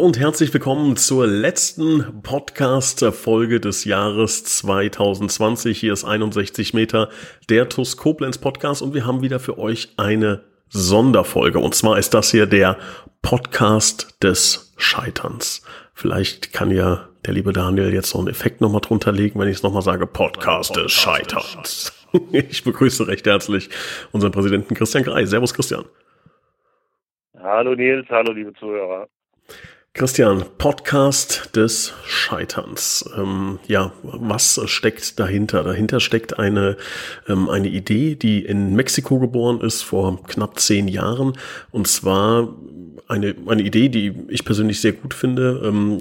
Hallo und herzlich willkommen zur letzten Podcast-Folge des Jahres 2020. Hier ist 61 Meter der TUS Koblenz Podcast und wir haben wieder für euch eine Sonderfolge. Und zwar ist das hier der Podcast des Scheiterns. Vielleicht kann ja der liebe Daniel jetzt noch einen Effekt nochmal drunter legen, wenn ich es nochmal sage, Podcast des Scheiterns. Ich begrüße recht herzlich unseren Präsidenten Christian Grey. Servus Christian. Hallo Nils, hallo liebe Zuhörer. Christian, Podcast des Scheiterns. Ähm, ja, was steckt dahinter? Dahinter steckt eine, ähm, eine Idee, die in Mexiko geboren ist vor knapp zehn Jahren. Und zwar eine, eine Idee, die ich persönlich sehr gut finde. Ähm,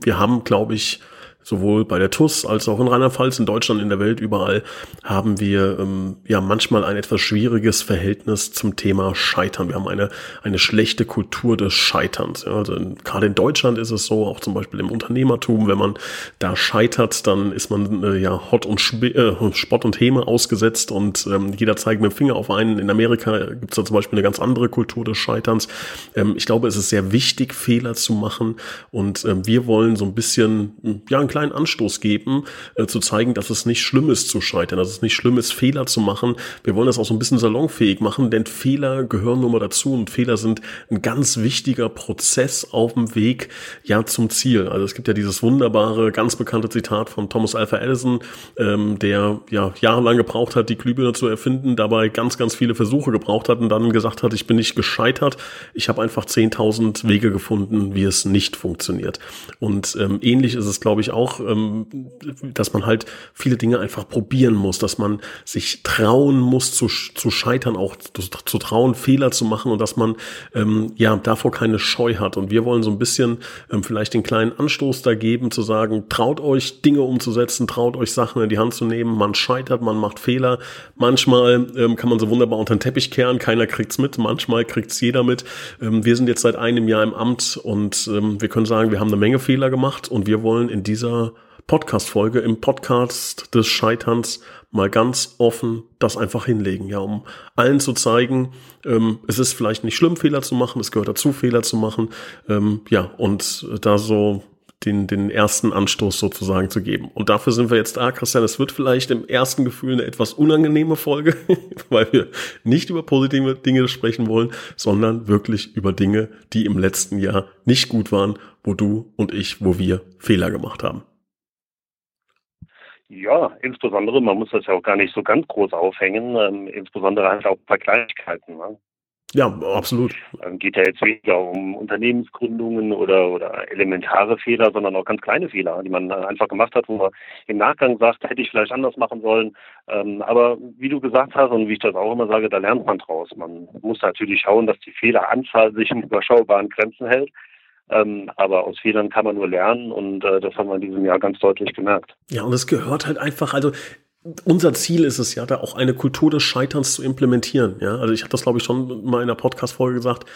wir haben, glaube ich, sowohl bei der TUS als auch in Rheinland-Pfalz, in Deutschland, in der Welt, überall haben wir ähm, ja manchmal ein etwas schwieriges Verhältnis zum Thema Scheitern. Wir haben eine, eine schlechte Kultur des Scheiterns. Ja, also in, gerade in Deutschland ist es so, auch zum Beispiel im Unternehmertum, wenn man da scheitert, dann ist man äh, ja Hot und Sp äh, Spott und Häme ausgesetzt und ähm, jeder zeigt mit dem Finger auf einen. In Amerika gibt es da zum Beispiel eine ganz andere Kultur des Scheiterns. Ähm, ich glaube, es ist sehr wichtig, Fehler zu machen und ähm, wir wollen so ein bisschen, ja, ein kleinen Anstoß geben, äh, zu zeigen, dass es nicht schlimm ist zu scheitern, dass es nicht schlimm ist, Fehler zu machen. Wir wollen das auch so ein bisschen salonfähig machen, denn Fehler gehören nun mal dazu und Fehler sind ein ganz wichtiger Prozess auf dem Weg ja zum Ziel. Also es gibt ja dieses wunderbare, ganz bekannte Zitat von Thomas Alpha Edison, ähm, der ja jahrelang gebraucht hat, die Glühbirne zu erfinden, dabei ganz, ganz viele Versuche gebraucht hat und dann gesagt hat, ich bin nicht gescheitert, ich habe einfach 10.000 Wege gefunden, wie es nicht funktioniert. Und ähm, ähnlich ist es, glaube ich, auch auch, ähm, dass man halt viele Dinge einfach probieren muss, dass man sich trauen muss zu, zu scheitern, auch zu, zu trauen, Fehler zu machen und dass man ähm, ja davor keine Scheu hat. Und wir wollen so ein bisschen ähm, vielleicht den kleinen Anstoß da geben, zu sagen, traut euch Dinge umzusetzen, traut euch Sachen in die Hand zu nehmen. Man scheitert, man macht Fehler. Manchmal ähm, kann man so wunderbar unter den Teppich kehren, keiner kriegt's mit, manchmal kriegt's jeder mit. Ähm, wir sind jetzt seit einem Jahr im Amt und ähm, wir können sagen, wir haben eine Menge Fehler gemacht und wir wollen in dieser Podcast-Folge im Podcast des Scheiterns mal ganz offen das einfach hinlegen, ja, um allen zu zeigen, ähm, es ist vielleicht nicht schlimm, Fehler zu machen, es gehört dazu, Fehler zu machen, ähm, ja, und da so den, den ersten Anstoß sozusagen zu geben. Und dafür sind wir jetzt da, Christian. Es wird vielleicht im ersten Gefühl eine etwas unangenehme Folge, weil wir nicht über positive Dinge sprechen wollen, sondern wirklich über Dinge, die im letzten Jahr nicht gut waren, wo du und ich, wo wir Fehler gemacht haben. Ja, insbesondere, man muss das ja auch gar nicht so ganz groß aufhängen, ähm, insbesondere halt auch ein paar Kleinigkeiten. Ne? Ja, absolut. Ähm, geht ja jetzt weniger um Unternehmensgründungen oder, oder elementare Fehler, sondern auch ganz kleine Fehler, die man einfach gemacht hat, wo man im Nachgang sagt, hätte ich vielleicht anders machen sollen. Ähm, aber wie du gesagt hast und wie ich das auch immer sage, da lernt man draus. Man muss natürlich schauen, dass die Fehleranzahl sich in überschaubaren Grenzen hält. Ähm, aber aus Fehlern kann man nur lernen und äh, das haben wir in diesem Jahr ganz deutlich gemerkt. Ja, und es gehört halt einfach, also unser Ziel ist es ja, da auch eine Kultur des Scheiterns zu implementieren. Ja, also ich habe das glaube ich schon mal in einer Podcast-Folge gesagt.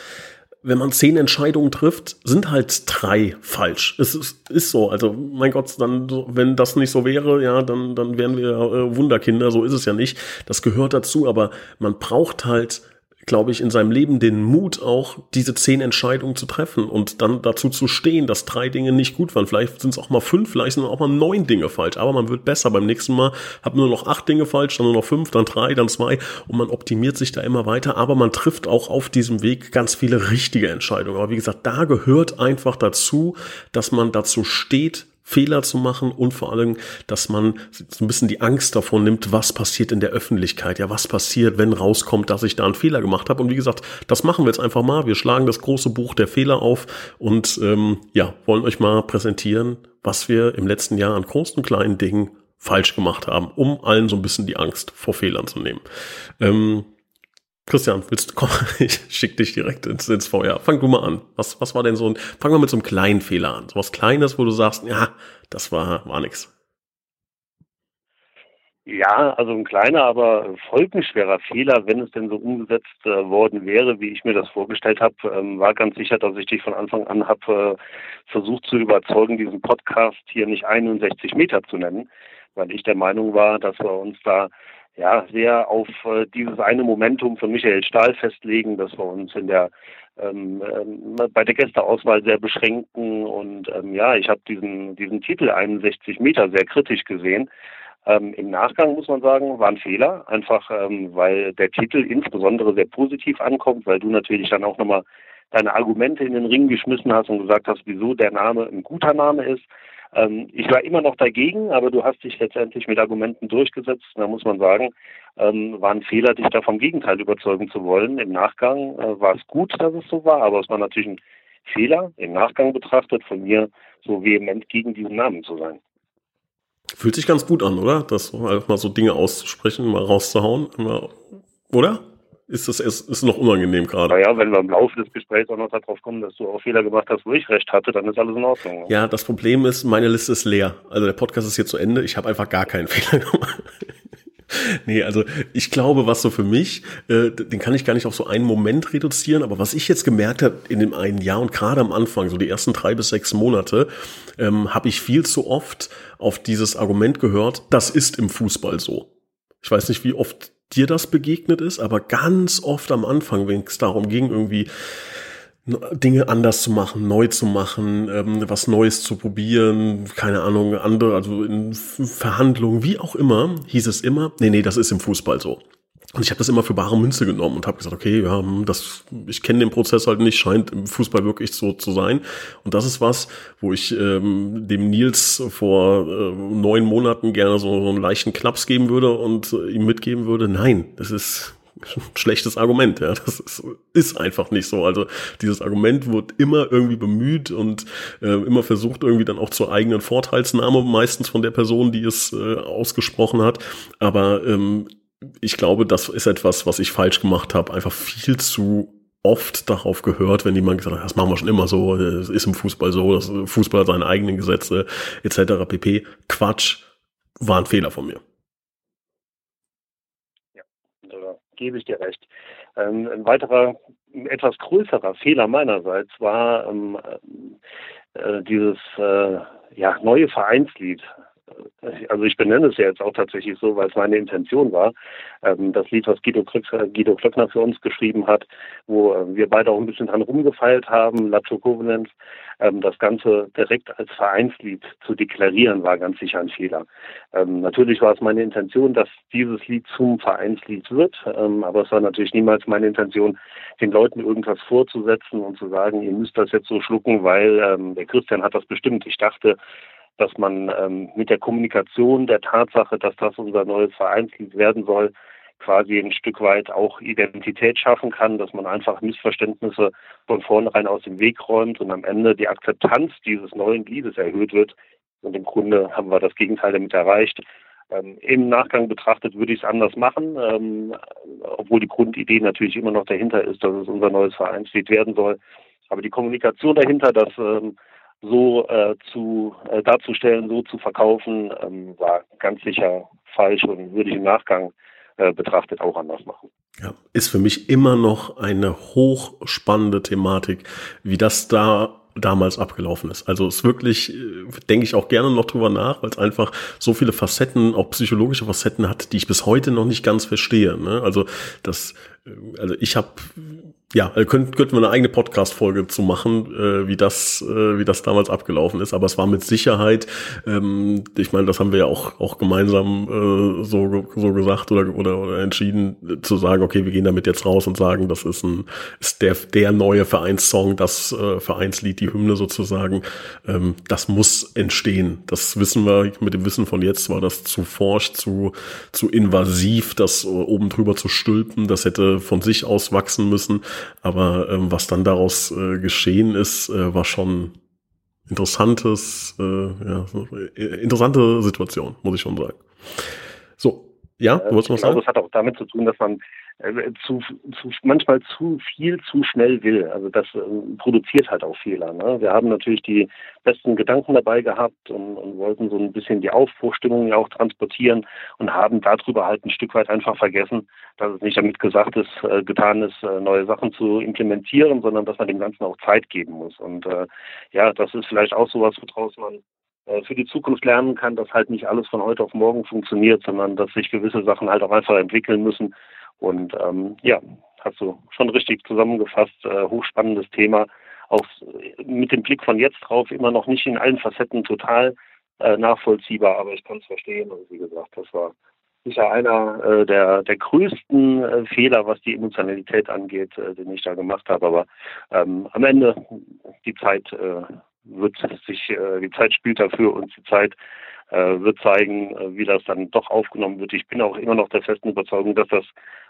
Wenn man zehn Entscheidungen trifft, sind halt drei falsch. Es ist, ist so. Also, mein Gott, dann, wenn das nicht so wäre, ja, dann, dann wären wir äh, Wunderkinder. So ist es ja nicht. Das gehört dazu. Aber man braucht halt glaube ich, in seinem Leben den Mut auch, diese zehn Entscheidungen zu treffen und dann dazu zu stehen, dass drei Dinge nicht gut waren. Vielleicht sind es auch mal fünf, vielleicht sind auch mal neun Dinge falsch, aber man wird besser. Beim nächsten Mal hat nur noch acht Dinge falsch, dann nur noch fünf, dann drei, dann zwei und man optimiert sich da immer weiter, aber man trifft auch auf diesem Weg ganz viele richtige Entscheidungen. Aber wie gesagt, da gehört einfach dazu, dass man dazu steht, Fehler zu machen und vor allem, dass man so ein bisschen die Angst davor nimmt, was passiert in der Öffentlichkeit. Ja, was passiert, wenn rauskommt, dass ich da einen Fehler gemacht habe. Und wie gesagt, das machen wir jetzt einfach mal. Wir schlagen das große Buch der Fehler auf und ähm, ja, wollen euch mal präsentieren, was wir im letzten Jahr an großen und kleinen Dingen falsch gemacht haben, um allen so ein bisschen die Angst vor Fehlern zu nehmen. Ähm, Christian, willst du, komm, ich schick dich direkt ins, ins Feuer. Fang du mal an. Was, was war denn so ein, fang mal mit so einem kleinen Fehler an. So was Kleines, wo du sagst, ja, das war, war nix. Ja, also ein kleiner, aber folgenschwerer Fehler, wenn es denn so umgesetzt äh, worden wäre, wie ich mir das vorgestellt habe, ähm, war ganz sicher, dass ich dich von Anfang an habe äh, versucht zu überzeugen, diesen Podcast hier nicht 61 Meter zu nennen, weil ich der Meinung war, dass wir uns da ja sehr auf äh, dieses eine Momentum von Michael Stahl festlegen, dass wir uns in der ähm, ähm, bei der Gästeauswahl sehr beschränken. Und ähm, ja, ich habe diesen diesen Titel 61 Meter sehr kritisch gesehen. Ähm, Im Nachgang muss man sagen, war ein Fehler, einfach ähm, weil der Titel insbesondere sehr positiv ankommt, weil du natürlich dann auch nochmal deine Argumente in den Ring geschmissen hast und gesagt hast, wieso der Name ein guter Name ist. Ähm, ich war immer noch dagegen, aber du hast dich letztendlich mit Argumenten durchgesetzt. Da muss man sagen, ähm, war ein Fehler, dich da vom Gegenteil überzeugen zu wollen. Im Nachgang äh, war es gut, dass es so war, aber es war natürlich ein Fehler, im Nachgang betrachtet, von mir so vehement gegen diesen Namen zu sein. Fühlt sich ganz gut an, oder? Das mal so Dinge auszusprechen, mal rauszuhauen, oder? Ist das ist, ist noch unangenehm gerade? Naja, wenn wir im Laufe des Gesprächs auch noch darauf kommen, dass du auch Fehler gemacht hast, wo ich recht hatte, dann ist alles in Ordnung. Ja, das Problem ist, meine Liste ist leer. Also der Podcast ist hier zu Ende. Ich habe einfach gar keinen Fehler gemacht. nee, also ich glaube, was so für mich, äh, den kann ich gar nicht auf so einen Moment reduzieren, aber was ich jetzt gemerkt habe in dem einen Jahr und gerade am Anfang, so die ersten drei bis sechs Monate, ähm, habe ich viel zu oft auf dieses Argument gehört, das ist im Fußball so. Ich weiß nicht, wie oft dir das begegnet ist, aber ganz oft am Anfang, wenn es darum ging, irgendwie Dinge anders zu machen, neu zu machen, ähm, was Neues zu probieren, keine Ahnung, andere, also in Verhandlungen, wie auch immer, hieß es immer, nee, nee, das ist im Fußball so. Und ich habe das immer für bare Münze genommen und habe gesagt, okay, ja, hm, das, ich kenne den Prozess halt nicht, scheint im Fußball wirklich so zu sein. Und das ist was, wo ich ähm, dem Nils vor äh, neun Monaten gerne so, so einen leichten Klaps geben würde und äh, ihm mitgeben würde, nein, das ist schlechtes Argument. Ja, das ist, ist, einfach nicht so. Also dieses Argument wird immer irgendwie bemüht und äh, immer versucht irgendwie dann auch zur eigenen Vorteilsnahme, meistens von der Person, die es äh, ausgesprochen hat. Aber ähm, ich glaube, das ist etwas, was ich falsch gemacht habe. Einfach viel zu oft darauf gehört, wenn jemand gesagt hat, das machen wir schon immer so, es ist im Fußball so, das Fußball hat seine eigenen Gesetze etc. pp. Quatsch, war ein Fehler von mir. gebe ich dir recht. Ähm, ein weiterer, etwas größerer Fehler meinerseits war ähm, äh, dieses äh, ja, neue Vereinslied also ich benenne es ja jetzt auch tatsächlich so, weil es meine Intention war. Ähm, das Lied, was Guido, Klöckner, Guido Klöckner für uns geschrieben hat, wo äh, wir beide auch ein bisschen dran rumgefeilt haben, Lacho Covenant, ähm, das Ganze direkt als Vereinslied zu deklarieren, war ganz sicher ein Fehler. Ähm, natürlich war es meine Intention, dass dieses Lied zum Vereinslied wird, ähm, aber es war natürlich niemals meine Intention, den Leuten irgendwas vorzusetzen und zu sagen, ihr müsst das jetzt so schlucken, weil ähm, der Christian hat das bestimmt. Ich dachte, dass man ähm, mit der Kommunikation der Tatsache, dass das unser neues Vereinslied werden soll, quasi ein Stück weit auch Identität schaffen kann, dass man einfach Missverständnisse von vornherein aus dem Weg räumt und am Ende die Akzeptanz dieses neuen Liedes erhöht wird. Und im Grunde haben wir das Gegenteil damit erreicht. Ähm, Im Nachgang betrachtet würde ich es anders machen, ähm, obwohl die Grundidee natürlich immer noch dahinter ist, dass es unser neues Vereinslied werden soll. Aber die Kommunikation dahinter, dass ähm, so äh, zu äh, darzustellen, so zu verkaufen, ähm, war ganz sicher falsch und würde ich im Nachgang äh, betrachtet auch anders machen. Ja, ist für mich immer noch eine hochspannende Thematik, wie das da damals abgelaufen ist. Also es wirklich, äh, denke ich auch gerne noch drüber nach, weil es einfach so viele Facetten, auch psychologische Facetten hat, die ich bis heute noch nicht ganz verstehe. Ne? Also das, äh, also ich habe ja, könnten, könnten wir eine eigene Podcast-Folge zu machen, äh, wie das, äh, wie das damals abgelaufen ist. Aber es war mit Sicherheit, ähm, ich meine, das haben wir ja auch, auch gemeinsam äh, so, so gesagt oder, oder, oder entschieden, äh, zu sagen, okay, wir gehen damit jetzt raus und sagen, das ist ein, ist der, der neue Vereinssong, das äh, Vereinslied, die Hymne sozusagen. Ähm, das muss entstehen. Das wissen wir, mit dem Wissen von jetzt war das zu forsch, zu, zu invasiv, das oben drüber zu stülpen. Das hätte von sich aus wachsen müssen. Aber ähm, was dann daraus äh, geschehen ist, äh, war schon interessantes, äh, ja, äh, interessante Situation, muss ich schon sagen. So, ja, du wolltest was sagen? Das hat auch damit zu tun, dass man äh, zu, zu, manchmal zu viel zu schnell will. Also das äh, produziert halt auch Fehler. Ne? Wir haben natürlich die besten Gedanken dabei gehabt und, und wollten so ein bisschen die Aufbruchstimmung ja auch transportieren und haben darüber halt ein Stück weit einfach vergessen, dass es nicht damit gesagt ist, äh, getan ist, äh, neue Sachen zu implementieren, sondern dass man dem Ganzen auch Zeit geben muss. Und äh, ja, das ist vielleicht auch sowas, woraus man äh, für die Zukunft lernen kann, dass halt nicht alles von heute auf morgen funktioniert, sondern dass sich gewisse Sachen halt auch einfach entwickeln müssen. Und ähm, ja, hast du schon richtig zusammengefasst, äh, hochspannendes Thema. Auch mit dem Blick von jetzt drauf immer noch nicht in allen Facetten total äh, nachvollziehbar, aber ich kann es verstehen. Und wie gesagt, das war sicher einer äh, der, der größten äh, Fehler, was die Emotionalität angeht, äh, den ich da gemacht habe. Aber ähm, am Ende die Zeit äh, wird sich, äh, die Zeit spielt dafür und die Zeit wird zeigen, äh, wie das dann doch aufgenommen wird. Ich bin auch immer noch der festen Überzeugung, dass das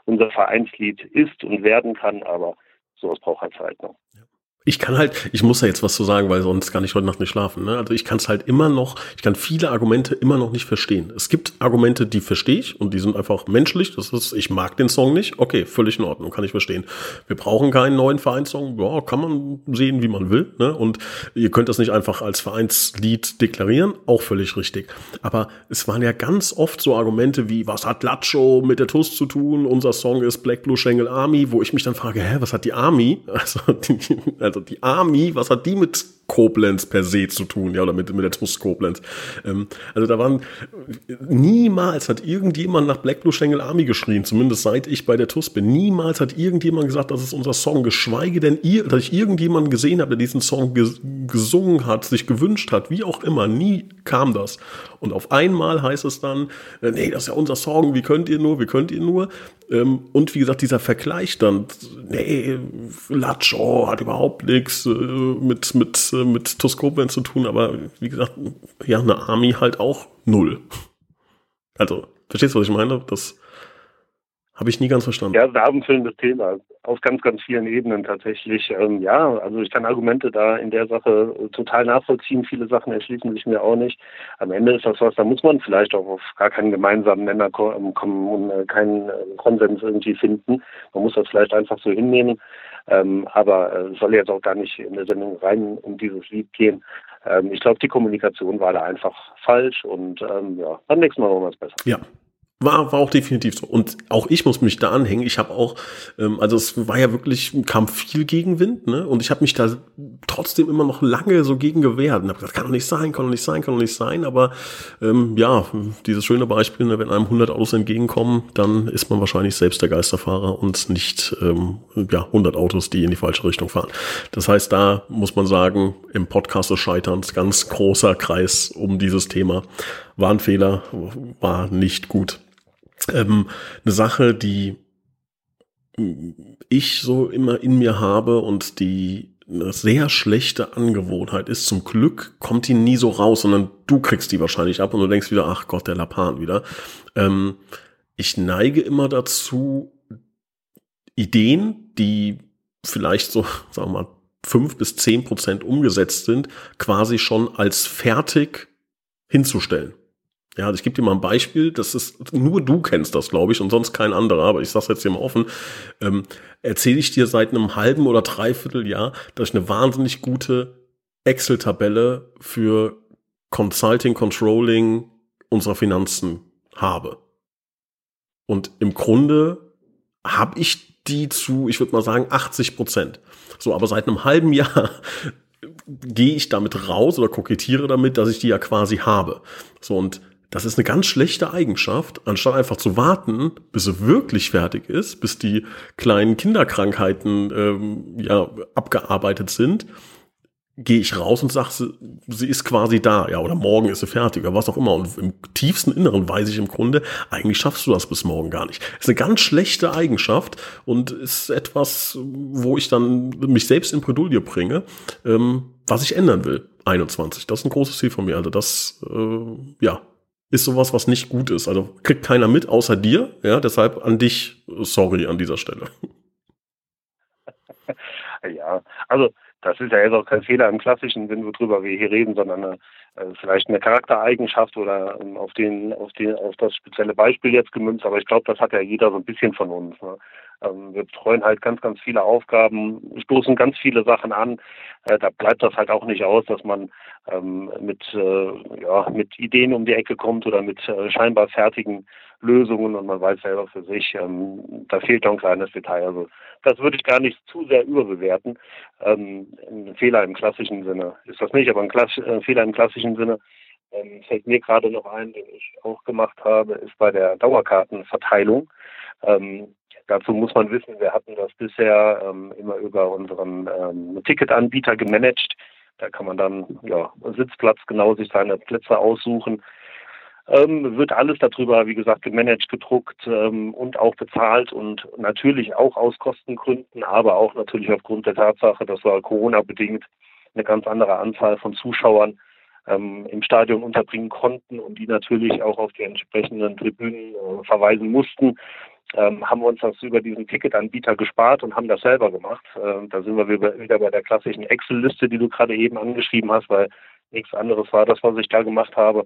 unser Vereinslied ist und werden kann, aber sowas braucht halt Zeit. Ne? Ja. Ich kann halt, ich muss ja jetzt was zu sagen, weil sonst kann ich heute Nacht nicht schlafen. Ne? Also ich kann es halt immer noch, ich kann viele Argumente immer noch nicht verstehen. Es gibt Argumente, die verstehe ich und die sind einfach menschlich. Das ist, ich mag den Song nicht. Okay, völlig in Ordnung, kann ich verstehen. Wir brauchen keinen neuen Vereinssong. Ja, kann man sehen, wie man will. Ne? Und ihr könnt das nicht einfach als Vereinslied deklarieren. Auch völlig richtig. Aber es waren ja ganz oft so Argumente wie, was hat Lacho mit der TUS zu tun? Unser Song ist Black Blue Shangle Army, wo ich mich dann frage, hä, was hat die Army? Also, die, also die Army, was hat die mit Koblenz per se zu tun, ja, oder mit, mit der TUS Koblenz. Ähm, also da waren, niemals hat irgendjemand nach Black Blue Schengel Army geschrien, zumindest seit ich bei der TUS bin. Niemals hat irgendjemand gesagt, das ist unser Song, geschweige denn, ihr, dass ich irgendjemanden gesehen habe, der diesen Song ges gesungen hat, sich gewünscht hat, wie auch immer. Nie kam das. Und auf einmal heißt es dann, äh, nee, das ist ja unser Song, wie könnt ihr nur, wie könnt ihr nur? Ähm, und wie gesagt, dieser Vergleich dann, nee, Lacho hat überhaupt nichts äh, mit, mit, mit Toskopen zu tun, aber wie gesagt, ja, eine Army halt auch null. Also, verstehst du, was ich meine? Das habe ich nie ganz verstanden. Ja, ein abendfüllendes Thema. Auf ganz, ganz vielen Ebenen tatsächlich. Ähm, ja, also ich kann Argumente da in der Sache total nachvollziehen. Viele Sachen erschließen sich mir auch nicht. Am Ende ist das was, da muss man vielleicht auch auf gar keinen gemeinsamen Nenner ähm, kommen und äh, keinen äh, Konsens irgendwie finden. Man muss das vielleicht einfach so hinnehmen. Ähm, aber äh, soll jetzt auch gar nicht in der Sendung rein um dieses Lied gehen. Ähm, ich glaube, die Kommunikation war da einfach falsch und ähm, ja, beim nächsten Mal machen wir es besser. Ja, war, war auch definitiv so. Und auch ich muss mich da anhängen. Ich habe auch, ähm, also es war ja wirklich, kam viel Gegenwind, ne? Und ich habe mich da trotzdem immer noch lange so gegen gewehrt. Und habe gesagt, kann doch nicht sein, kann doch nicht sein, kann doch nicht sein. Aber ähm, ja, dieses schöne Beispiel, ne, wenn einem 100 Autos entgegenkommen, dann ist man wahrscheinlich selbst der Geisterfahrer und nicht ähm, ja 100 Autos, die in die falsche Richtung fahren. Das heißt, da muss man sagen, im Podcast des Scheiterns ganz großer Kreis um dieses Thema. War ein Fehler, war nicht gut ähm, eine Sache, die ich so immer in mir habe und die eine sehr schlechte Angewohnheit ist. Zum Glück kommt die nie so raus, sondern du kriegst die wahrscheinlich ab und du denkst wieder, ach Gott, der Lapan wieder. Ähm, ich neige immer dazu, Ideen, die vielleicht so, sagen wir mal, fünf bis zehn Prozent umgesetzt sind, quasi schon als fertig hinzustellen. Ja, ich gebe dir mal ein Beispiel, das ist, nur du kennst das, glaube ich, und sonst kein anderer, aber ich sag's jetzt hier mal offen, ähm, erzähle ich dir seit einem halben oder dreiviertel Jahr, dass ich eine wahnsinnig gute Excel-Tabelle für Consulting, Controlling unserer Finanzen habe. Und im Grunde habe ich die zu, ich würde mal sagen, 80 Prozent. So, aber seit einem halben Jahr gehe ich damit raus oder kokettiere damit, dass ich die ja quasi habe. So, und das ist eine ganz schlechte Eigenschaft, anstatt einfach zu warten, bis sie wirklich fertig ist, bis die kleinen Kinderkrankheiten ähm, ja abgearbeitet sind, gehe ich raus und sage, sie, sie ist quasi da, ja, oder morgen ist sie fertig, oder was auch immer. Und im tiefsten Inneren weiß ich im Grunde, eigentlich schaffst du das bis morgen gar nicht. ist eine ganz schlechte Eigenschaft und ist etwas, wo ich dann mich selbst in Bredouille bringe, ähm, was ich ändern will. 21. Das ist ein großes Ziel von mir. Also das, äh, ja, ist sowas, was nicht gut ist. Also kriegt keiner mit, außer dir. Ja, deshalb an dich, sorry an dieser Stelle. Ja, also das ist ja jetzt auch kein Fehler im Klassischen, wenn wir drüber hier reden, sondern eine, äh, vielleicht eine Charaktereigenschaft oder ähm, auf den, auf den, auf das spezielle Beispiel jetzt gemünzt, aber ich glaube, das hat ja jeder so ein bisschen von uns. Ne? Ähm, wir betreuen halt ganz, ganz viele Aufgaben, stoßen ganz viele Sachen an. Äh, da bleibt das halt auch nicht aus, dass man ähm, mit, äh, ja, mit Ideen um die Ecke kommt oder mit äh, scheinbar fertigen Lösungen und man weiß selber für sich, ähm, da fehlt doch ein kleines Detail. Also das würde ich gar nicht zu sehr überbewerten. Ein Fehler im klassischen Sinne ist das nicht, aber ein Klass Fehler im klassischen Sinne fällt mir gerade noch ein, den ich auch gemacht habe, ist bei der Dauerkartenverteilung. Dazu muss man wissen, wir hatten das bisher ähm, immer über unseren ähm, Ticketanbieter gemanagt. Da kann man dann ja, Sitzplatz genau sich seine Plätze aussuchen ähm, wird alles darüber, wie gesagt, gemanagt, gedruckt ähm, und auch bezahlt und natürlich auch aus Kostengründen, aber auch natürlich aufgrund der Tatsache, dass wir Corona-bedingt eine ganz andere Anzahl von Zuschauern ähm, im Stadion unterbringen konnten und die natürlich auch auf die entsprechenden Tribünen äh, verweisen mussten, ähm, haben wir uns das über diesen Ticketanbieter gespart und haben das selber gemacht. Äh, da sind wir wieder bei der klassischen Excel-Liste, die du gerade eben angeschrieben hast, weil nichts anderes war das, was ich da gemacht habe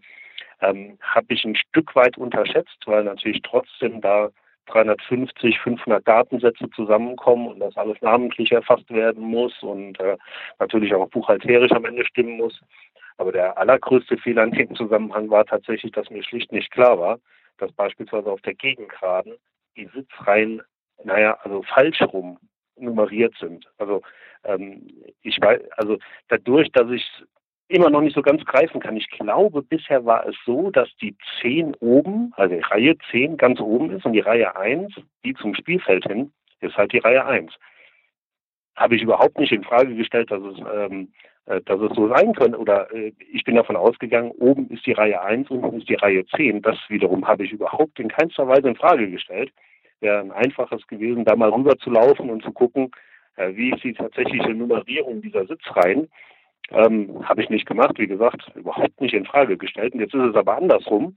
ähm, habe ich ein Stück weit unterschätzt, weil natürlich trotzdem da 350, 500 Datensätze zusammenkommen und das alles namentlich erfasst werden muss und äh, natürlich auch buchhalterisch am Ende stimmen muss. Aber der allergrößte Fehler in dem Zusammenhang war tatsächlich, dass mir schlicht nicht klar war, dass beispielsweise auf der Gegengraden die Sitzreihen, naja, also falsch rum nummeriert sind. Also ähm, ich weiß, also dadurch, dass ich immer noch nicht so ganz greifen kann. Ich glaube, bisher war es so, dass die 10 oben, also die Reihe 10 ganz oben ist und die Reihe 1, die zum Spielfeld hin, ist halt die Reihe 1. Habe ich überhaupt nicht in Frage gestellt, dass es, ähm, äh, dass es so sein könnte. Oder äh, ich bin davon ausgegangen, oben ist die Reihe 1, unten ist die Reihe 10. Das wiederum habe ich überhaupt in keinster Weise in Frage gestellt. Wäre ein einfaches gewesen, da mal rüber zu laufen und zu gucken, äh, wie ist die tatsächliche Nummerierung dieser Sitzreihen. Ähm, Habe ich nicht gemacht, wie gesagt, überhaupt nicht in Frage gestellt. Und jetzt ist es aber andersrum.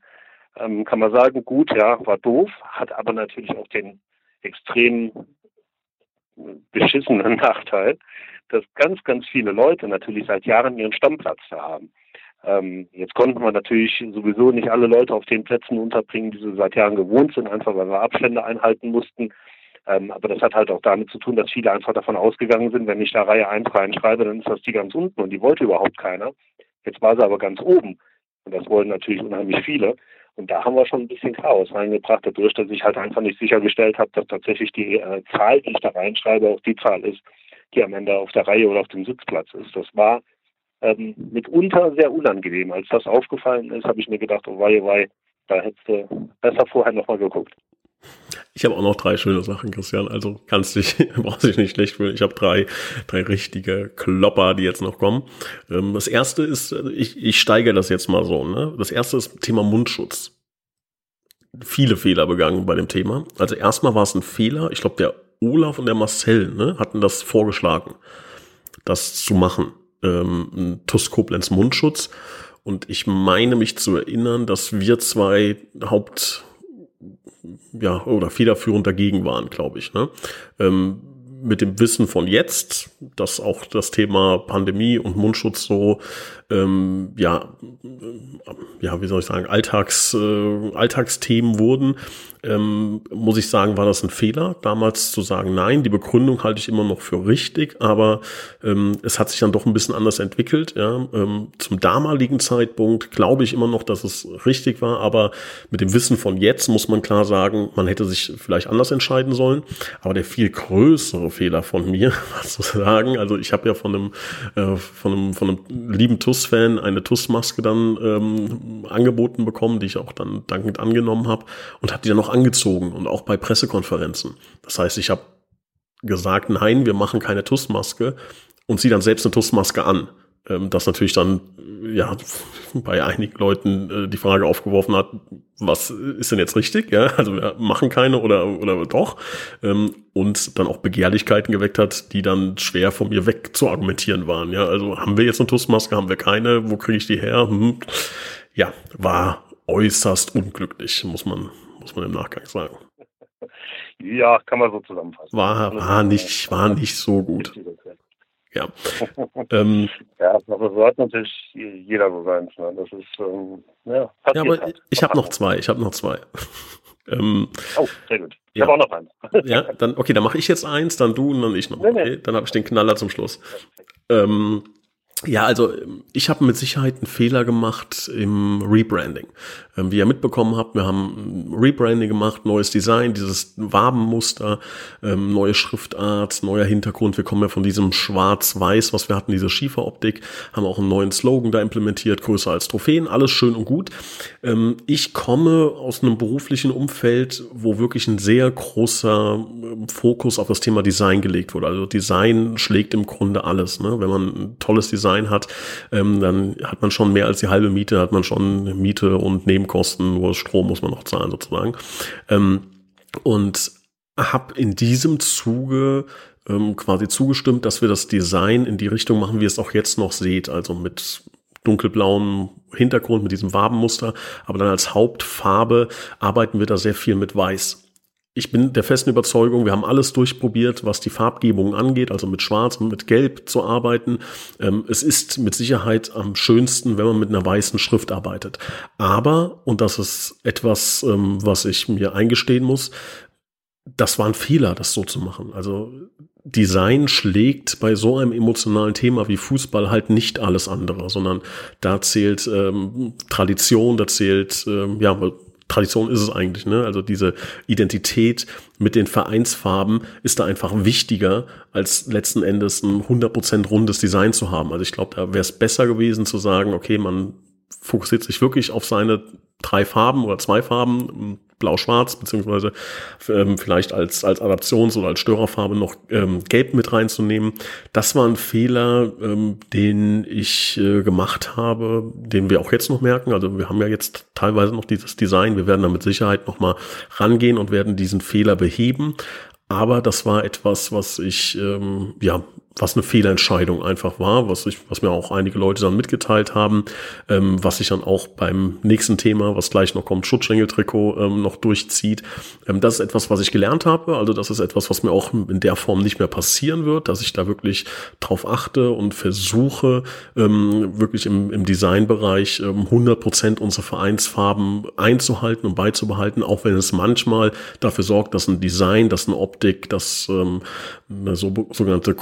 Ähm, kann man sagen, gut, ja, war doof, hat aber natürlich auch den extrem beschissenen Nachteil, dass ganz, ganz viele Leute natürlich seit Jahren ihren Stammplatz da haben. Ähm, jetzt konnten wir natürlich sowieso nicht alle Leute auf den Plätzen unterbringen, die sie seit Jahren gewohnt sind, einfach weil wir Abstände einhalten mussten. Ähm, aber das hat halt auch damit zu tun, dass viele einfach davon ausgegangen sind, wenn ich da Reihe 1 reinschreibe, dann ist das die ganz unten und die wollte überhaupt keiner. Jetzt war sie aber ganz oben. Und das wollen natürlich unheimlich viele. Und da haben wir schon ein bisschen Chaos reingebracht, dadurch, dass ich halt einfach nicht sichergestellt habe, dass tatsächlich die äh, Zahl, die ich da reinschreibe, auch die Zahl ist, die am Ende auf der Reihe oder auf dem Sitzplatz ist. Das war ähm, mitunter sehr unangenehm. Als das aufgefallen ist, habe ich mir gedacht, oh wei, oh wei, da hättest du besser vorher nochmal geguckt. Ich habe auch noch drei schöne Sachen, Christian. Also kannst dich, brauchst dich nicht schlecht fühlen. Ich habe drei, drei richtige Klopper, die jetzt noch kommen. Ähm, das erste ist, ich, ich steige das jetzt mal so. Ne? Das erste ist Thema Mundschutz. Viele Fehler begangen bei dem Thema. Also erstmal war es ein Fehler. Ich glaube, der Olaf und der Marcel ne, hatten das vorgeschlagen, das zu machen. Ähm, TUS Koblenz Mundschutz. Und ich meine mich zu erinnern, dass wir zwei Haupt ja, oder federführend dagegen waren, glaube ich. Ne? Ähm, mit dem Wissen von jetzt, dass auch das Thema Pandemie und Mundschutz so ähm, ja, ja, wie soll ich sagen, Alltags, äh, Alltagsthemen wurden, ähm, muss ich sagen, war das ein Fehler, damals zu sagen, nein, die Begründung halte ich immer noch für richtig, aber ähm, es hat sich dann doch ein bisschen anders entwickelt. Ja. Ähm, zum damaligen Zeitpunkt glaube ich immer noch, dass es richtig war, aber mit dem Wissen von jetzt muss man klar sagen, man hätte sich vielleicht anders entscheiden sollen. Aber der viel größere Fehler von mir, was zu sagen, also ich habe ja von einem, äh, von einem, von einem lieben TUS TUS-Fan eine TUS-Maske dann ähm, angeboten bekommen, die ich auch dann dankend angenommen habe und habe die dann noch angezogen und auch bei Pressekonferenzen. Das heißt, ich habe gesagt, nein, wir machen keine TUS-Maske und sie dann selbst eine TUS-Maske an ähm, das natürlich dann ja bei einigen Leuten äh, die Frage aufgeworfen hat, was ist denn jetzt richtig? Ja, also wir machen keine oder oder doch ähm, und dann auch Begehrlichkeiten geweckt hat, die dann schwer von mir weg zu argumentieren waren. Ja, also haben wir jetzt eine Tussmaske, haben wir keine? Wo kriege ich die her? Hm. Ja, war äußerst unglücklich, muss man muss man im Nachgang sagen. Ja, kann man so zusammenfassen. War, war nicht, war nicht so gut. Ja. ähm, ja, aber so hat natürlich jeder so seins. Ne? Das ist, ähm, ja, ja, aber halt. ich habe noch zwei. Ich habe noch zwei. ähm, oh, sehr gut. Ich ja. habe auch noch eins. ja, dann, okay, dann mache ich jetzt eins, dann du und dann ich noch. Okay, nee, nee. dann habe ich den Knaller zum Schluss. Ähm, ja, also ich habe mit Sicherheit einen Fehler gemacht im Rebranding. Ähm, wie ihr mitbekommen habt, wir haben Rebranding gemacht, neues Design, dieses Wabenmuster, ähm, neue Schriftart, neuer Hintergrund. Wir kommen ja von diesem Schwarz-Weiß, was wir hatten, diese Schieferoptik, haben auch einen neuen Slogan da implementiert, größer als Trophäen, alles schön und gut. Ähm, ich komme aus einem beruflichen Umfeld, wo wirklich ein sehr großer Fokus auf das Thema Design gelegt wurde. Also Design schlägt im Grunde alles. Ne? Wenn man ein tolles Design hat, dann hat man schon mehr als die halbe Miete, hat man schon Miete und Nebenkosten, nur Strom muss man noch zahlen sozusagen. Ähm, und habe in diesem Zuge ähm, quasi zugestimmt, dass wir das Design in die Richtung machen, wie ihr es auch jetzt noch seht, also mit dunkelblauem Hintergrund, mit diesem Wabenmuster, aber dann als Hauptfarbe arbeiten wir da sehr viel mit Weiß ich bin der festen Überzeugung, wir haben alles durchprobiert, was die Farbgebung angeht, also mit Schwarz und mit Gelb zu arbeiten. Ähm, es ist mit Sicherheit am schönsten, wenn man mit einer weißen Schrift arbeitet. Aber, und das ist etwas, ähm, was ich mir eingestehen muss, das war ein Fehler, das so zu machen. Also Design schlägt bei so einem emotionalen Thema wie Fußball halt nicht alles andere, sondern da zählt ähm, Tradition, da zählt ähm, ja Tradition ist es eigentlich, ne? Also diese Identität mit den Vereinsfarben ist da einfach wichtiger, als letzten Endes ein 100% rundes Design zu haben. Also ich glaube, da wäre es besser gewesen zu sagen, okay, man fokussiert sich wirklich auf seine drei Farben oder zwei Farben, blau-schwarz, beziehungsweise ähm, vielleicht als, als Adaptions- oder als Störerfarbe noch ähm, gelb mit reinzunehmen. Das war ein Fehler, ähm, den ich äh, gemacht habe, den wir auch jetzt noch merken. Also wir haben ja jetzt teilweise noch dieses Design. Wir werden da mit Sicherheit nochmal rangehen und werden diesen Fehler beheben. Aber das war etwas, was ich ähm, ja was eine Fehlentscheidung einfach war, was ich, was mir auch einige Leute dann mitgeteilt haben, ähm, was sich dann auch beim nächsten Thema, was gleich noch kommt, Schutzschengeltrikot ähm, noch durchzieht. Ähm, das ist etwas, was ich gelernt habe. Also das ist etwas, was mir auch in der Form nicht mehr passieren wird, dass ich da wirklich drauf achte und versuche, ähm, wirklich im, im Designbereich ähm, 100 Prozent unserer Vereinsfarben einzuhalten und beizubehalten, auch wenn es manchmal dafür sorgt, dass ein Design, dass eine Optik, dass ähm, eine so, sogenannte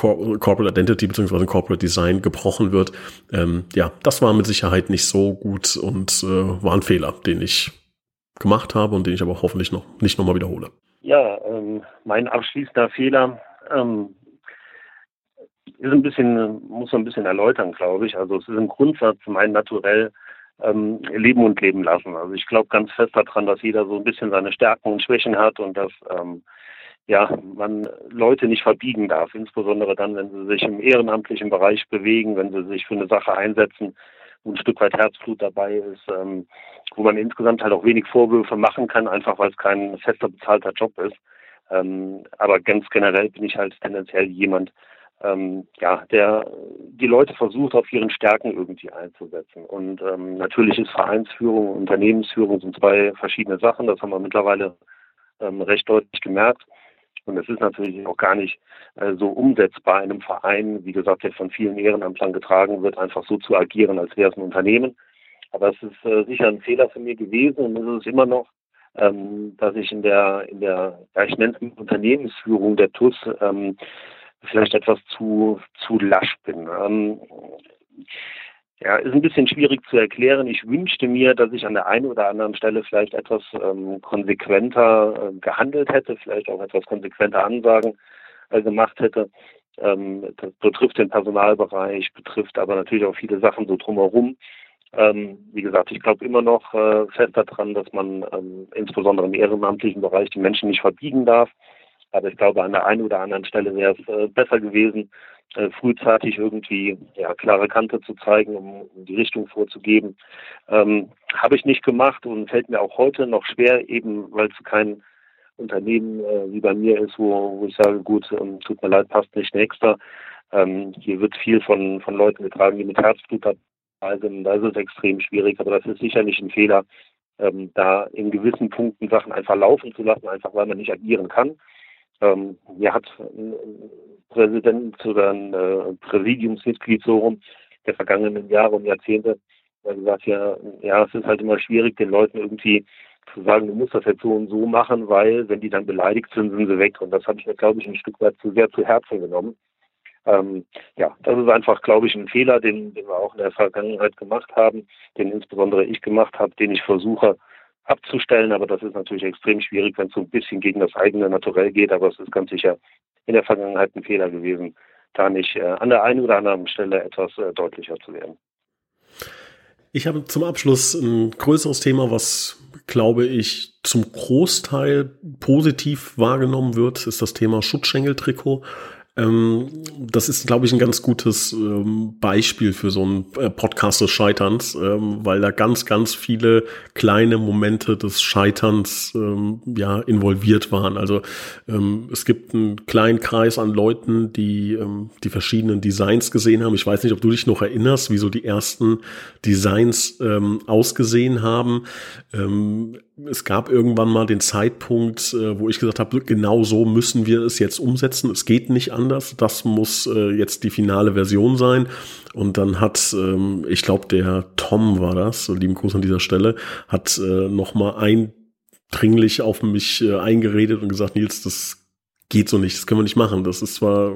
Corporate Identity bzw. Corporate Design gebrochen wird. Ähm, ja, das war mit Sicherheit nicht so gut und äh, war ein Fehler, den ich gemacht habe und den ich aber hoffentlich noch nicht nochmal wiederhole. Ja, ähm, mein abschließender Fehler ähm, ist ein bisschen, muss man ein bisschen erläutern, glaube ich. Also es ist im Grundsatz mein Naturell ähm, leben und leben lassen. Also ich glaube ganz fest daran, dass jeder so ein bisschen seine Stärken und Schwächen hat und dass ähm, ja, man Leute nicht verbiegen darf, insbesondere dann, wenn sie sich im ehrenamtlichen Bereich bewegen, wenn sie sich für eine Sache einsetzen, wo ein Stück weit Herzblut dabei ist, ähm, wo man insgesamt halt auch wenig Vorwürfe machen kann, einfach weil es kein fester bezahlter Job ist. Ähm, aber ganz generell bin ich halt tendenziell jemand, ähm, ja, der die Leute versucht, auf ihren Stärken irgendwie einzusetzen. Und ähm, natürlich ist Vereinsführung und Unternehmensführung sind zwei verschiedene Sachen. Das haben wir mittlerweile ähm, recht deutlich gemerkt. Und es ist natürlich auch gar nicht äh, so umsetzbar in einem Verein, wie gesagt, der von vielen Ehrenamtlern getragen wird, einfach so zu agieren, als wäre es ein Unternehmen. Aber es ist äh, sicher ein Fehler für mich gewesen und es ist immer noch, ähm, dass ich in der, in der, ja, ich nenne es Unternehmensführung der TUS, ähm, vielleicht etwas zu, zu lasch bin. Ähm, ja, ist ein bisschen schwierig zu erklären. Ich wünschte mir, dass ich an der einen oder anderen Stelle vielleicht etwas ähm, konsequenter äh, gehandelt hätte, vielleicht auch etwas konsequenter Ansagen äh, gemacht hätte. Ähm, das betrifft den Personalbereich, betrifft aber natürlich auch viele Sachen so drumherum. Ähm, wie gesagt, ich glaube immer noch äh, fest daran, dass man ähm, insbesondere im ehrenamtlichen Bereich die Menschen nicht verbiegen darf. Aber ich glaube, an der einen oder anderen Stelle wäre es äh, besser gewesen, äh, frühzeitig irgendwie ja, klare Kante zu zeigen, um, um die Richtung vorzugeben. Ähm, Habe ich nicht gemacht und fällt mir auch heute noch schwer, eben weil es kein Unternehmen äh, wie bei mir ist, wo, wo ich sage, gut, ähm, tut mir leid, passt nicht nächster. Ähm, hier wird viel von, von Leuten getragen, die mit Herzblut dabei sind. Da ist es extrem schwierig, aber das ist sicherlich ein Fehler, ähm, da in gewissen Punkten Sachen einfach laufen zu lassen, einfach weil man nicht agieren kann. Ähm, mir hat ein Präsident oder ein äh, Präsidiumsmitglied so rum der vergangenen Jahre und Jahrzehnte gesagt, ja, ja, es ist halt immer schwierig, den Leuten irgendwie zu sagen, du musst das jetzt so und so machen, weil wenn die dann beleidigt sind, sind sie weg. Und das habe ich mir, glaube ich, ein Stück weit zu sehr zu Herzen genommen. Ähm, ja, das ist einfach, glaube ich, ein Fehler, den, den wir auch in der Vergangenheit gemacht haben, den insbesondere ich gemacht habe, den ich versuche abzustellen. Aber das ist natürlich extrem schwierig, wenn es so ein bisschen gegen das eigene Naturell geht. Aber es ist ganz sicher in der Vergangenheit ein Fehler gewesen, da nicht äh, an der einen oder anderen Stelle etwas äh, deutlicher zu werden. Ich habe zum Abschluss ein größeres Thema, was, glaube ich, zum Großteil positiv wahrgenommen wird, ist das Thema Schutzschengeltrikot. Ähm, das ist, glaube ich, ein ganz gutes ähm, Beispiel für so ein äh, Podcast des Scheiterns, ähm, weil da ganz, ganz viele kleine Momente des Scheiterns ähm, ja involviert waren. Also ähm, es gibt einen kleinen Kreis an Leuten, die ähm, die verschiedenen Designs gesehen haben. Ich weiß nicht, ob du dich noch erinnerst, wie so die ersten Designs ausgesehen haben es gab irgendwann mal den Zeitpunkt, äh, wo ich gesagt habe, genau so müssen wir es jetzt umsetzen. Es geht nicht anders. Das muss äh, jetzt die finale Version sein. Und dann hat, ähm, ich glaube, der Tom war das, lieben Gruß an dieser Stelle, hat äh, noch mal eindringlich auf mich eingeredet und gesagt, Nils, das geht so nicht, das können wir nicht machen. Das ist zwar,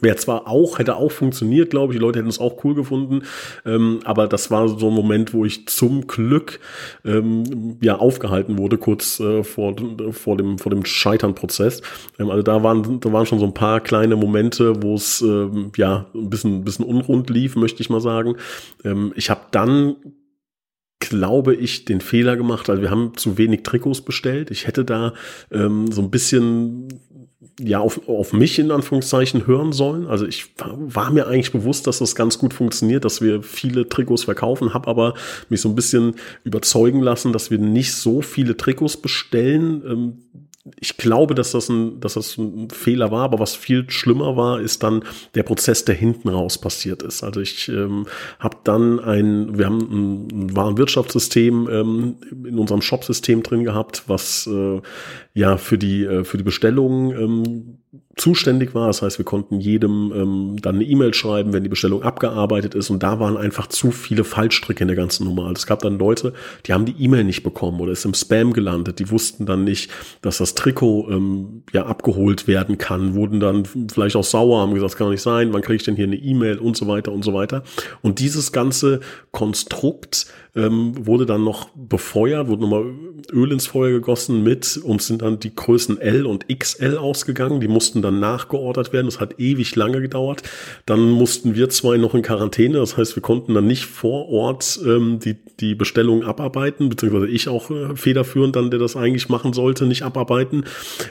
wäre zwar auch, hätte auch funktioniert, glaube ich, die Leute hätten es auch cool gefunden, ähm, aber das war so ein Moment, wo ich zum Glück ähm, ja aufgehalten wurde, kurz äh, vor, vor dem, vor dem Scheiternprozess. Ähm, also da waren, da waren schon so ein paar kleine Momente, wo es ähm, ja ein bisschen, bisschen unrund lief, möchte ich mal sagen. Ähm, ich habe dann glaube ich, den Fehler gemacht. Also wir haben zu wenig Trikots bestellt. Ich hätte da ähm, so ein bisschen ja auf, auf mich in Anführungszeichen hören sollen. Also ich war mir eigentlich bewusst, dass das ganz gut funktioniert, dass wir viele Trikots verkaufen, habe aber mich so ein bisschen überzeugen lassen, dass wir nicht so viele Trikots bestellen. Ähm, ich glaube, dass das, ein, dass das ein Fehler war, aber was viel schlimmer war, ist dann der Prozess, der hinten raus passiert ist. Also ich ähm, habe dann ein, wir haben ein Warenwirtschaftssystem ähm, in unserem Shopsystem drin gehabt, was äh, ja für die äh, für die Bestellung ähm, zuständig war. Das heißt, wir konnten jedem ähm, dann eine E-Mail schreiben, wenn die Bestellung abgearbeitet ist. Und da waren einfach zu viele Fallstricke in der ganzen Nummer. Also es gab dann Leute, die haben die E-Mail nicht bekommen oder ist im Spam gelandet. Die wussten dann nicht, dass das Trikot ähm, ja abgeholt werden kann, wurden dann vielleicht auch sauer, haben gesagt, das kann nicht sein, wann kriege ich denn hier eine E-Mail und so weiter und so weiter. Und dieses ganze Konstrukt ähm, wurde dann noch befeuert, wurde nochmal Öl ins Feuer gegossen mit und sind dann die Größen L und XL ausgegangen. Die mussten dann nachgeordert werden. Das hat ewig lange gedauert. Dann mussten wir zwei noch in Quarantäne. Das heißt, wir konnten dann nicht vor Ort ähm, die, die Bestellung abarbeiten, beziehungsweise ich auch äh, federführend dann, der das eigentlich machen sollte, nicht abarbeiten.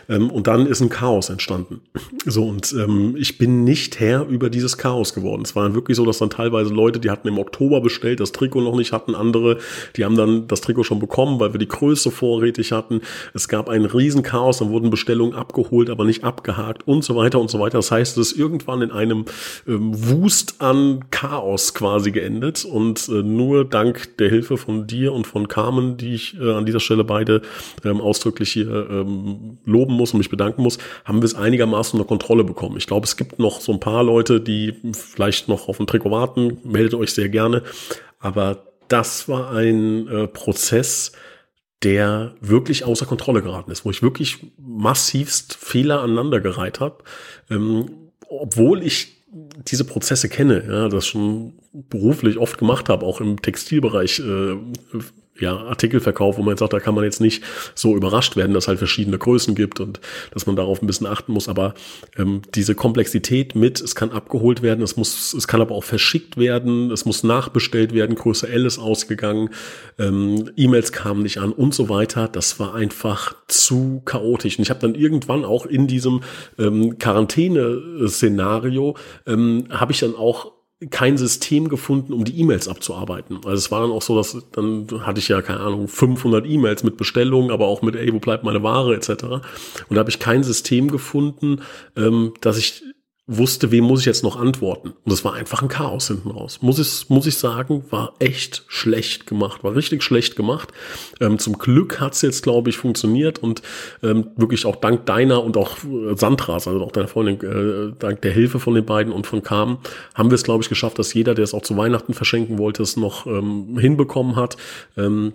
Ähm, und dann ist ein Chaos entstanden. So, und ähm, ich bin nicht Herr über dieses Chaos geworden. Es war wirklich so, dass dann teilweise Leute, die hatten im Oktober bestellt, das Trikot noch nicht hatten, andere, die haben dann das Trikot schon bekommen, weil wir die Größe vorrätig hatten. Es gab ein Riesenchaos, dann wurden Bestellungen abgeholt, aber nicht abgehakt und so weiter und so weiter. Das heißt, es ist irgendwann in einem ähm, Wust an Chaos quasi geendet und äh, nur dank der Hilfe von dir und von Carmen, die ich äh, an dieser Stelle beide ähm, ausdrücklich hier ähm, loben muss und mich bedanken muss, haben wir es einigermaßen unter Kontrolle bekommen. Ich glaube, es gibt noch so ein paar Leute, die vielleicht noch auf ein Trikot warten. Meldet euch sehr gerne. Aber das war ein äh, Prozess, der wirklich außer Kontrolle geraten ist, wo ich wirklich massivst Fehler aneinandergereiht habe, ähm, obwohl ich diese Prozesse kenne, ja, das schon beruflich oft gemacht habe, auch im Textilbereich äh, ja, Artikelverkauf, wo man jetzt sagt, da kann man jetzt nicht so überrascht werden, dass es halt verschiedene Größen gibt und dass man darauf ein bisschen achten muss. Aber ähm, diese Komplexität mit, es kann abgeholt werden, es muss, es kann aber auch verschickt werden, es muss nachbestellt werden, Größe L ist ausgegangen, ähm, E-Mails kamen nicht an und so weiter. Das war einfach zu chaotisch. Und ich habe dann irgendwann auch in diesem ähm, Quarantäne-Szenario ähm, habe ich dann auch kein System gefunden, um die E-Mails abzuarbeiten. Also es war dann auch so, dass dann hatte ich ja keine Ahnung 500 E-Mails mit Bestellungen, aber auch mit ey, wo bleibt meine Ware etc. Und da habe ich kein System gefunden, ähm, dass ich wusste, wem muss ich jetzt noch antworten. Und das war einfach ein Chaos hinten raus. Muss ich, muss ich sagen, war echt schlecht gemacht, war richtig schlecht gemacht. Ähm, zum Glück hat's jetzt, glaube ich, funktioniert und ähm, wirklich auch dank deiner und auch äh, Sandras, also auch deiner Freundin, äh, dank der Hilfe von den beiden und von Carmen, haben wir es, glaube ich, geschafft, dass jeder, der es auch zu Weihnachten verschenken wollte, es noch ähm, hinbekommen hat. Ähm,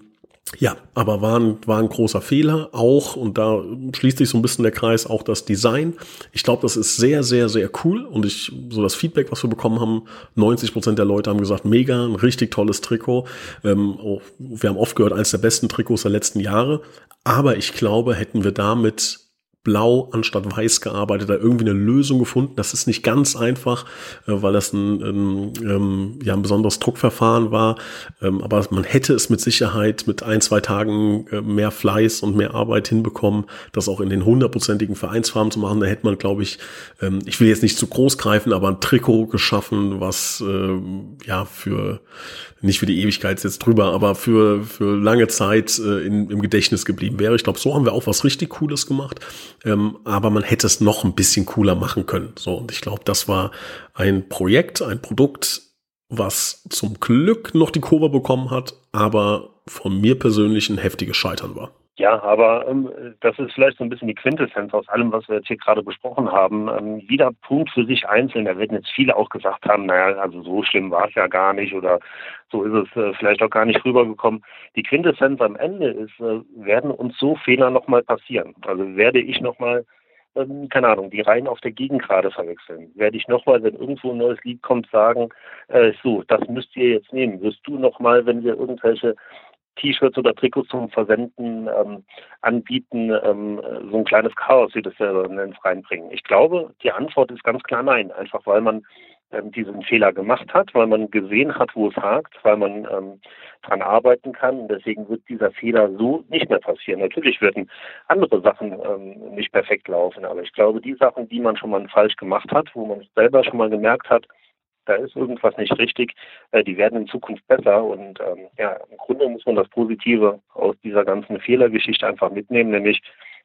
ja, aber war ein, war ein großer Fehler auch, und da schließt sich so ein bisschen der Kreis, auch das Design. Ich glaube, das ist sehr, sehr, sehr cool. Und ich, so das Feedback, was wir bekommen haben, 90 Prozent der Leute haben gesagt, mega, ein richtig tolles Trikot. Ähm, auch, wir haben oft gehört, eines der besten Trikots der letzten Jahre. Aber ich glaube, hätten wir damit blau anstatt weiß gearbeitet, da irgendwie eine Lösung gefunden. Das ist nicht ganz einfach, äh, weil das ein, ein, ähm, ja, ein besonderes Druckverfahren war. Ähm, aber man hätte es mit Sicherheit mit ein, zwei Tagen äh, mehr Fleiß und mehr Arbeit hinbekommen, das auch in den hundertprozentigen Vereinsfarben zu machen. Da hätte man, glaube ich, ähm, ich will jetzt nicht zu groß greifen, aber ein Trikot geschaffen, was äh, ja für nicht für die Ewigkeit jetzt drüber, aber für, für lange Zeit äh, in, im Gedächtnis geblieben wäre. Ich glaube, so haben wir auch was richtig Cooles gemacht. Ähm, aber man hätte es noch ein bisschen cooler machen können. So, und ich glaube, das war ein Projekt, ein Produkt, was zum Glück noch die Kurve bekommen hat, aber von mir persönlich ein heftiges Scheitern war. Ja, aber ähm, das ist vielleicht so ein bisschen die Quintessenz aus allem, was wir jetzt hier gerade besprochen haben. Ähm, jeder Punkt für sich einzeln, da werden jetzt viele auch gesagt haben, naja, also so schlimm war es ja gar nicht oder so ist es äh, vielleicht auch gar nicht rübergekommen. Die Quintessenz am Ende ist, äh, werden uns so Fehler nochmal passieren. Also werde ich nochmal ähm, keine Ahnung, die Reihen auf der Gegengrade verwechseln. Werde ich nochmal, wenn irgendwo ein neues Lied kommt, sagen, äh, so, das müsst ihr jetzt nehmen. Wirst du nochmal, wenn wir irgendwelche T-Shirts oder Trikots zum Versenden ähm, anbieten, ähm, so ein kleines Chaos, wie das selber nennt, reinbringen? Ich glaube, die Antwort ist ganz klar nein, einfach weil man ähm, diesen Fehler gemacht hat, weil man gesehen hat, wo es hakt, weil man ähm, dran arbeiten kann. Und deswegen wird dieser Fehler so nicht mehr passieren. Natürlich werden andere Sachen ähm, nicht perfekt laufen, aber ich glaube, die Sachen, die man schon mal falsch gemacht hat, wo man selber schon mal gemerkt hat, da ist irgendwas nicht richtig, äh, die werden in Zukunft besser. Und ähm, ja, im Grunde muss man das Positive aus dieser ganzen Fehlergeschichte einfach mitnehmen, nämlich,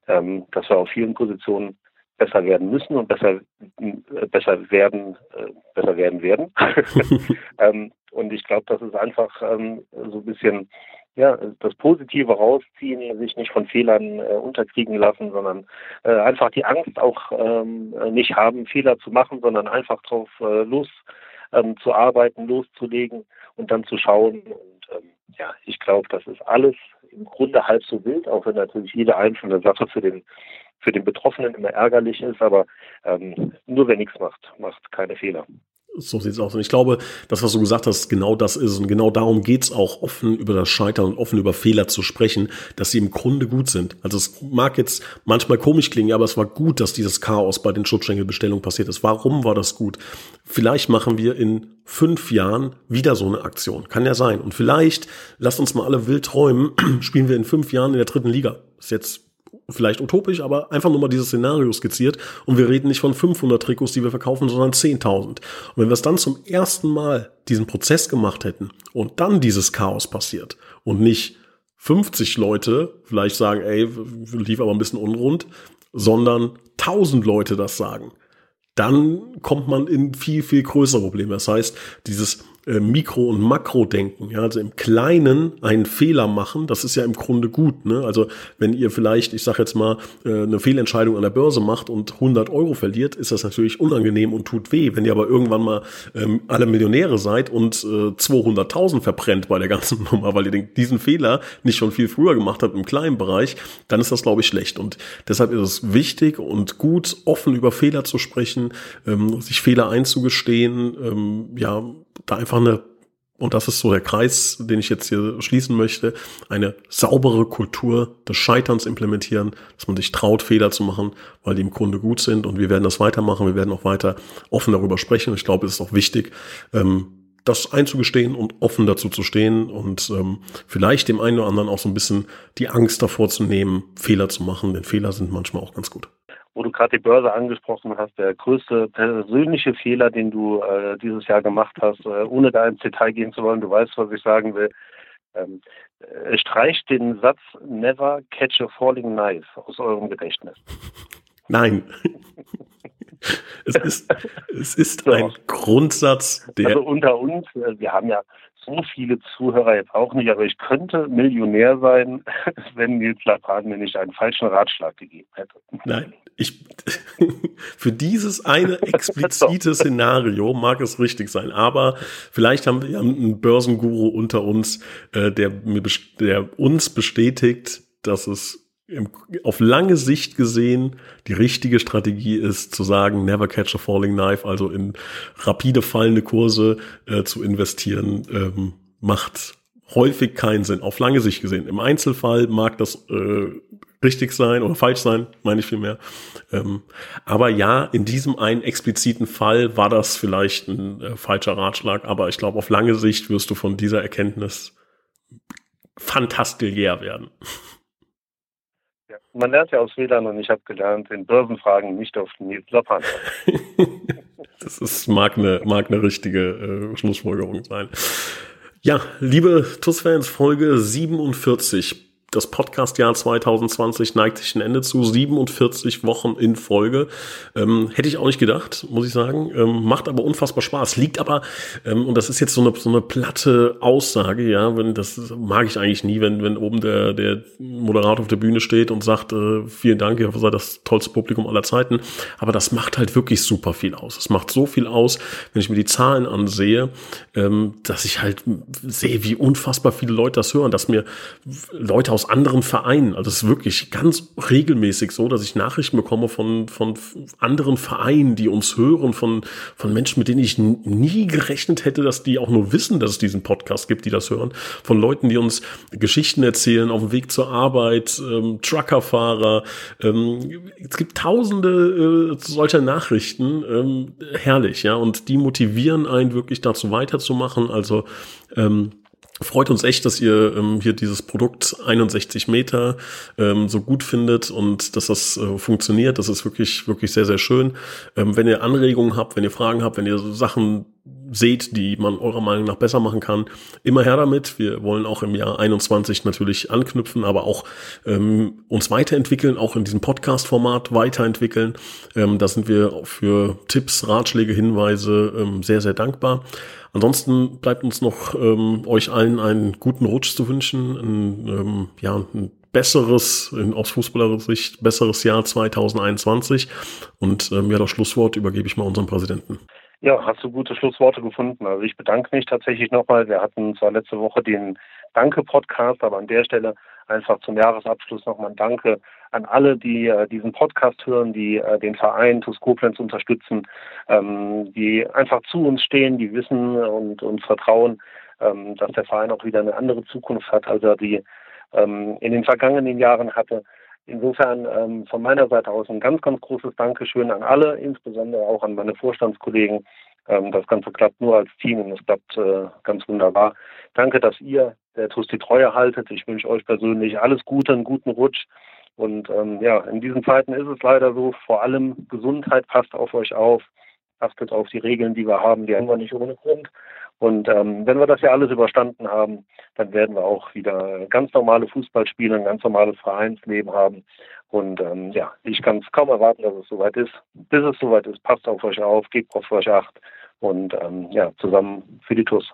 ähm, dass wir auf vielen Positionen besser werden müssen und besser äh, besser werden äh, besser werden werden. ähm, und ich glaube, das ist einfach ähm, so ein bisschen ja, das Positive rausziehen, sich nicht von Fehlern äh, unterkriegen lassen, sondern äh, einfach die Angst auch ähm, nicht haben, Fehler zu machen, sondern einfach drauf äh, los ähm, zu arbeiten, loszulegen und dann zu schauen. Und ähm, ja, ich glaube, das ist alles im Grunde halb so wild, auch wenn natürlich jede einzelne Sache für den für den Betroffenen immer ärgerlich ist, aber ähm, nur wer nichts macht, macht keine Fehler. So sieht's aus. Und ich glaube, das, was du gesagt hast, genau das ist. Und genau darum geht's auch, offen über das Scheitern und offen über Fehler zu sprechen, dass sie im Grunde gut sind. Also es mag jetzt manchmal komisch klingen, aber es war gut, dass dieses Chaos bei den Schutzschenkelbestellungen passiert ist. Warum war das gut? Vielleicht machen wir in fünf Jahren wieder so eine Aktion. Kann ja sein. Und vielleicht, lasst uns mal alle wild träumen, spielen wir in fünf Jahren in der dritten Liga. Ist jetzt vielleicht utopisch, aber einfach nur mal dieses Szenario skizziert und wir reden nicht von 500 Trikots, die wir verkaufen, sondern 10.000. Und wenn wir es dann zum ersten Mal diesen Prozess gemacht hätten und dann dieses Chaos passiert und nicht 50 Leute vielleicht sagen, ey, lief aber ein bisschen unrund, sondern 1000 Leute das sagen, dann kommt man in viel, viel größere Probleme. Das heißt, dieses äh, Mikro- und Makro-Denken. Ja, also im Kleinen einen Fehler machen, das ist ja im Grunde gut. Ne? Also wenn ihr vielleicht, ich sage jetzt mal, äh, eine Fehlentscheidung an der Börse macht und 100 Euro verliert, ist das natürlich unangenehm und tut weh. Wenn ihr aber irgendwann mal ähm, alle Millionäre seid und äh, 200.000 verbrennt bei der ganzen Nummer, weil ihr den, diesen Fehler nicht schon viel früher gemacht habt im kleinen Bereich, dann ist das, glaube ich, schlecht. Und deshalb ist es wichtig und gut, offen über Fehler zu sprechen, ähm, sich Fehler einzugestehen, ähm, ja, da einfach eine, und das ist so der Kreis, den ich jetzt hier schließen möchte, eine saubere Kultur des Scheiterns implementieren, dass man sich traut, Fehler zu machen, weil die im Grunde gut sind. Und wir werden das weitermachen, wir werden auch weiter offen darüber sprechen. Ich glaube, es ist auch wichtig, ähm, das einzugestehen und offen dazu zu stehen und ähm, vielleicht dem einen oder anderen auch so ein bisschen die Angst davor zu nehmen, Fehler zu machen, denn Fehler sind manchmal auch ganz gut wo du gerade die Börse angesprochen hast, der größte persönliche Fehler, den du äh, dieses Jahr gemacht hast, äh, ohne da ins Detail gehen zu wollen, du weißt, was ich sagen will. Ähm, äh, streicht den Satz Never catch a falling knife aus eurem Gedächtnis. Nein. es ist, Es ist so. ein Grundsatz, der. Also unter uns, äh, wir haben ja so viele Zuhörer jetzt auch nicht, aber ich könnte Millionär sein, wenn Nils Lapan mir nicht einen falschen Ratschlag gegeben hätte. Nein, ich, für dieses eine explizite Szenario mag es richtig sein, aber vielleicht haben wir einen Börsenguru unter uns, äh, der, mir, der uns bestätigt, dass es auf lange Sicht gesehen die richtige Strategie ist, zu sagen, never catch a falling knife, also in rapide fallende Kurse äh, zu investieren, ähm, macht häufig keinen Sinn, auf lange Sicht gesehen. Im Einzelfall mag das äh, richtig sein oder falsch sein, meine ich vielmehr. Ähm, aber ja, in diesem einen expliziten Fall war das vielleicht ein äh, falscher Ratschlag, aber ich glaube, auf lange Sicht wirst du von dieser Erkenntnis fantastiliär werden. Man lernt ja aus Fehlern und ich habe gelernt, in Börsenfragen nicht auf den Lappan. das ist, mag eine, mag eine richtige äh, Schlussfolgerung sein. Ja, liebe TUS-Fans, Folge 47 das Podcast-Jahr 2020 neigt sich ein Ende zu. 47 Wochen in Folge. Ähm, hätte ich auch nicht gedacht, muss ich sagen. Ähm, macht aber unfassbar Spaß. Liegt aber, ähm, und das ist jetzt so eine, so eine platte Aussage, ja, wenn, das mag ich eigentlich nie, wenn, wenn oben der, der Moderator auf der Bühne steht und sagt, äh, vielen Dank, ihr seid das tollste Publikum aller Zeiten. Aber das macht halt wirklich super viel aus. Es macht so viel aus, wenn ich mir die Zahlen ansehe, ähm, dass ich halt sehe, wie unfassbar viele Leute das hören, dass mir Leute aus aus anderen Vereinen. Also es ist wirklich ganz regelmäßig so, dass ich Nachrichten bekomme von, von anderen Vereinen, die uns hören, von, von Menschen, mit denen ich nie gerechnet hätte, dass die auch nur wissen, dass es diesen Podcast gibt, die das hören. Von Leuten, die uns Geschichten erzählen auf dem Weg zur Arbeit, ähm, Truckerfahrer. Ähm, es gibt tausende äh, solcher Nachrichten. Ähm, herrlich, ja. Und die motivieren einen wirklich dazu weiterzumachen. Also ähm, Freut uns echt, dass ihr ähm, hier dieses Produkt 61 Meter ähm, so gut findet und dass das äh, funktioniert. Das ist wirklich, wirklich sehr, sehr schön. Ähm, wenn ihr Anregungen habt, wenn ihr Fragen habt, wenn ihr Sachen seht, die man eurer Meinung nach besser machen kann, immer her damit. Wir wollen auch im Jahr 21 natürlich anknüpfen, aber auch ähm, uns weiterentwickeln, auch in diesem Podcast-Format weiterentwickeln. Ähm, da sind wir für Tipps, Ratschläge, Hinweise ähm, sehr, sehr dankbar. Ansonsten bleibt uns noch ähm, euch allen einen guten Rutsch zu wünschen, ein, ähm, ja, ein besseres, in, aus fußballerischer Sicht, besseres Jahr 2021. Und ähm, ja, das Schlusswort übergebe ich mal unserem Präsidenten. Ja, hast du gute Schlussworte gefunden. Also ich bedanke mich tatsächlich nochmal. Wir hatten zwar letzte Woche den Danke-Podcast, aber an der Stelle einfach zum Jahresabschluss nochmal ein Danke an alle, die äh, diesen Podcast hören, die äh, den Verein TuS Koblenz unterstützen, ähm, die einfach zu uns stehen, die wissen und uns vertrauen, ähm, dass der Verein auch wieder eine andere Zukunft hat, als er die ähm, in den vergangenen Jahren hatte. Insofern ähm, von meiner Seite aus ein ganz, ganz großes Dankeschön an alle, insbesondere auch an meine Vorstandskollegen. Ähm, das Ganze klappt nur als Team und es klappt äh, ganz wunderbar. Danke, dass ihr der TUS die Treue haltet. Ich wünsche euch persönlich alles Gute, einen guten Rutsch. Und ähm, ja, in diesen Zeiten ist es leider so, vor allem Gesundheit passt auf euch auf, achtet auf die Regeln, die wir haben, die haben wir nicht ohne Grund. Und ähm, wenn wir das ja alles überstanden haben, dann werden wir auch wieder ganz normale Fußballspiele, ein ganz normales Vereinsleben haben. Und ähm, ja, ich kann es kaum erwarten, dass es soweit ist. Bis es soweit ist, passt auf euch auf, gebt auf euch acht und ähm, ja, zusammen für die TUS.